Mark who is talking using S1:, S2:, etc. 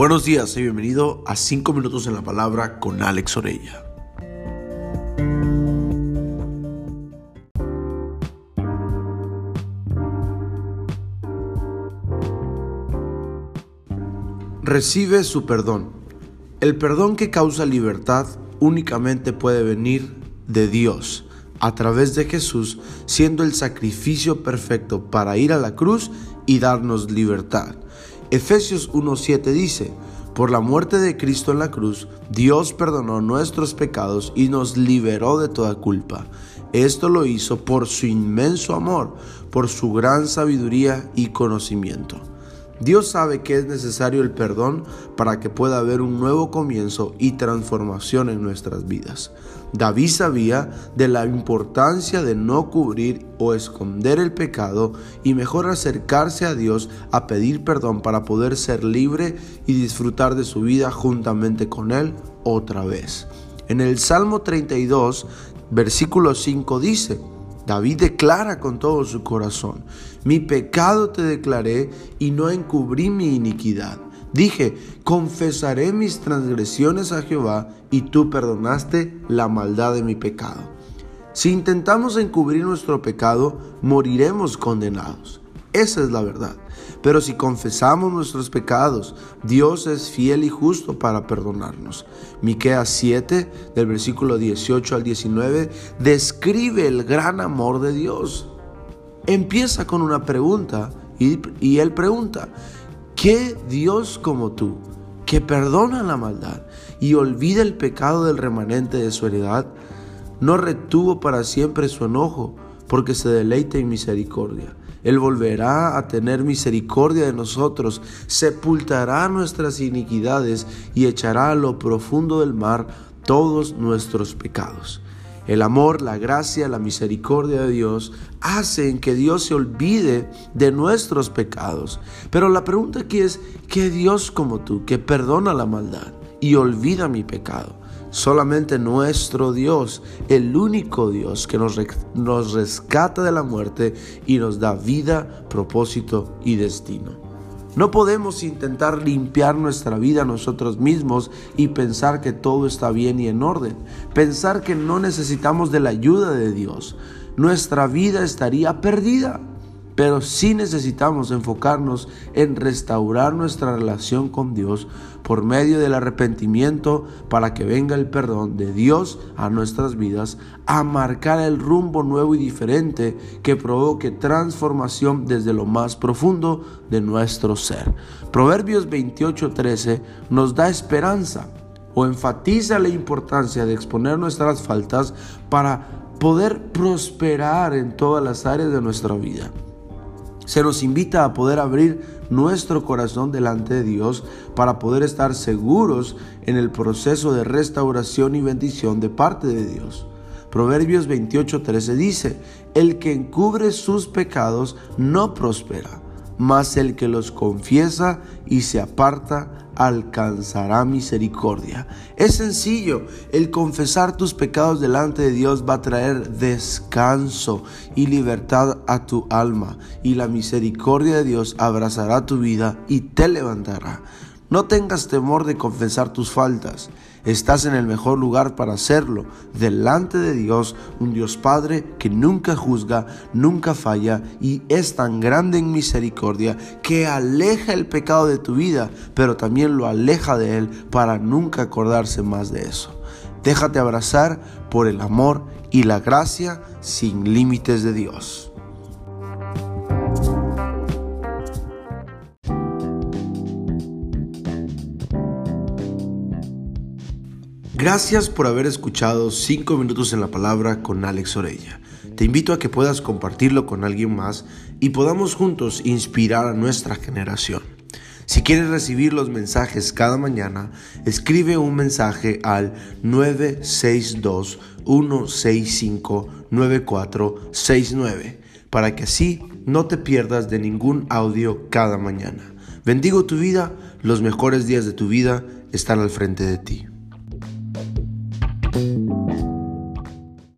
S1: Buenos días y bienvenido a 5 minutos en la palabra con Alex Orella. Recibe su perdón. El perdón que causa libertad únicamente puede venir de Dios a través de Jesús, siendo el sacrificio perfecto para ir a la cruz y darnos libertad. Efesios 1.7 dice, por la muerte de Cristo en la cruz, Dios perdonó nuestros pecados y nos liberó de toda culpa. Esto lo hizo por su inmenso amor, por su gran sabiduría y conocimiento. Dios sabe que es necesario el perdón para que pueda haber un nuevo comienzo y transformación en nuestras vidas. David sabía de la importancia de no cubrir o esconder el pecado y mejor acercarse a Dios a pedir perdón para poder ser libre y disfrutar de su vida juntamente con Él otra vez. En el Salmo 32, versículo 5 dice, David declara con todo su corazón, mi pecado te declaré y no encubrí mi iniquidad. Dije, confesaré mis transgresiones a Jehová y tú perdonaste la maldad de mi pecado. Si intentamos encubrir nuestro pecado, moriremos condenados. Esa es la verdad. Pero si confesamos nuestros pecados, Dios es fiel y justo para perdonarnos. Miqueas 7, del versículo 18 al 19, describe el gran amor de Dios. Empieza con una pregunta y, y él pregunta, ¿qué Dios como tú, que perdona la maldad y olvida el pecado del remanente de su heredad, no retuvo para siempre su enojo, porque se deleita en misericordia? Él volverá a tener misericordia de nosotros, sepultará nuestras iniquidades y echará a lo profundo del mar todos nuestros pecados. El amor, la gracia, la misericordia de Dios hacen que Dios se olvide de nuestros pecados. Pero la pregunta aquí es, ¿qué Dios como tú que perdona la maldad y olvida mi pecado? Solamente nuestro Dios, el único Dios que nos, nos rescata de la muerte y nos da vida, propósito y destino. No podemos intentar limpiar nuestra vida nosotros mismos y pensar que todo está bien y en orden. Pensar que no necesitamos de la ayuda de Dios. Nuestra vida estaría perdida. Pero sí necesitamos enfocarnos en restaurar nuestra relación con Dios por medio del arrepentimiento para que venga el perdón de Dios a nuestras vidas, a marcar el rumbo nuevo y diferente que provoque transformación desde lo más profundo de nuestro ser. Proverbios 28:13 nos da esperanza o enfatiza la importancia de exponer nuestras faltas para poder prosperar en todas las áreas de nuestra vida se nos invita a poder abrir nuestro corazón delante de Dios para poder estar seguros en el proceso de restauración y bendición de parte de Dios. Proverbios 28:13 dice, el que encubre sus pecados no prospera, mas el que los confiesa y se aparta alcanzará misericordia. Es sencillo, el confesar tus pecados delante de Dios va a traer descanso y libertad a tu alma y la misericordia de Dios abrazará tu vida y te levantará. No tengas temor de confesar tus faltas. Estás en el mejor lugar para hacerlo, delante de Dios, un Dios Padre que nunca juzga, nunca falla y es tan grande en misericordia que aleja el pecado de tu vida, pero también lo aleja de Él para nunca acordarse más de eso. Déjate abrazar por el amor y la gracia sin límites de Dios. Gracias por haber escuchado 5 minutos en la palabra con Alex Orella. Te invito a que puedas compartirlo con alguien más y podamos juntos inspirar a nuestra generación. Si quieres recibir los mensajes cada mañana, escribe un mensaje al 962-165-9469 para que así no te pierdas de ningún audio cada mañana. Bendigo tu vida, los mejores días de tu vida están al frente de ti.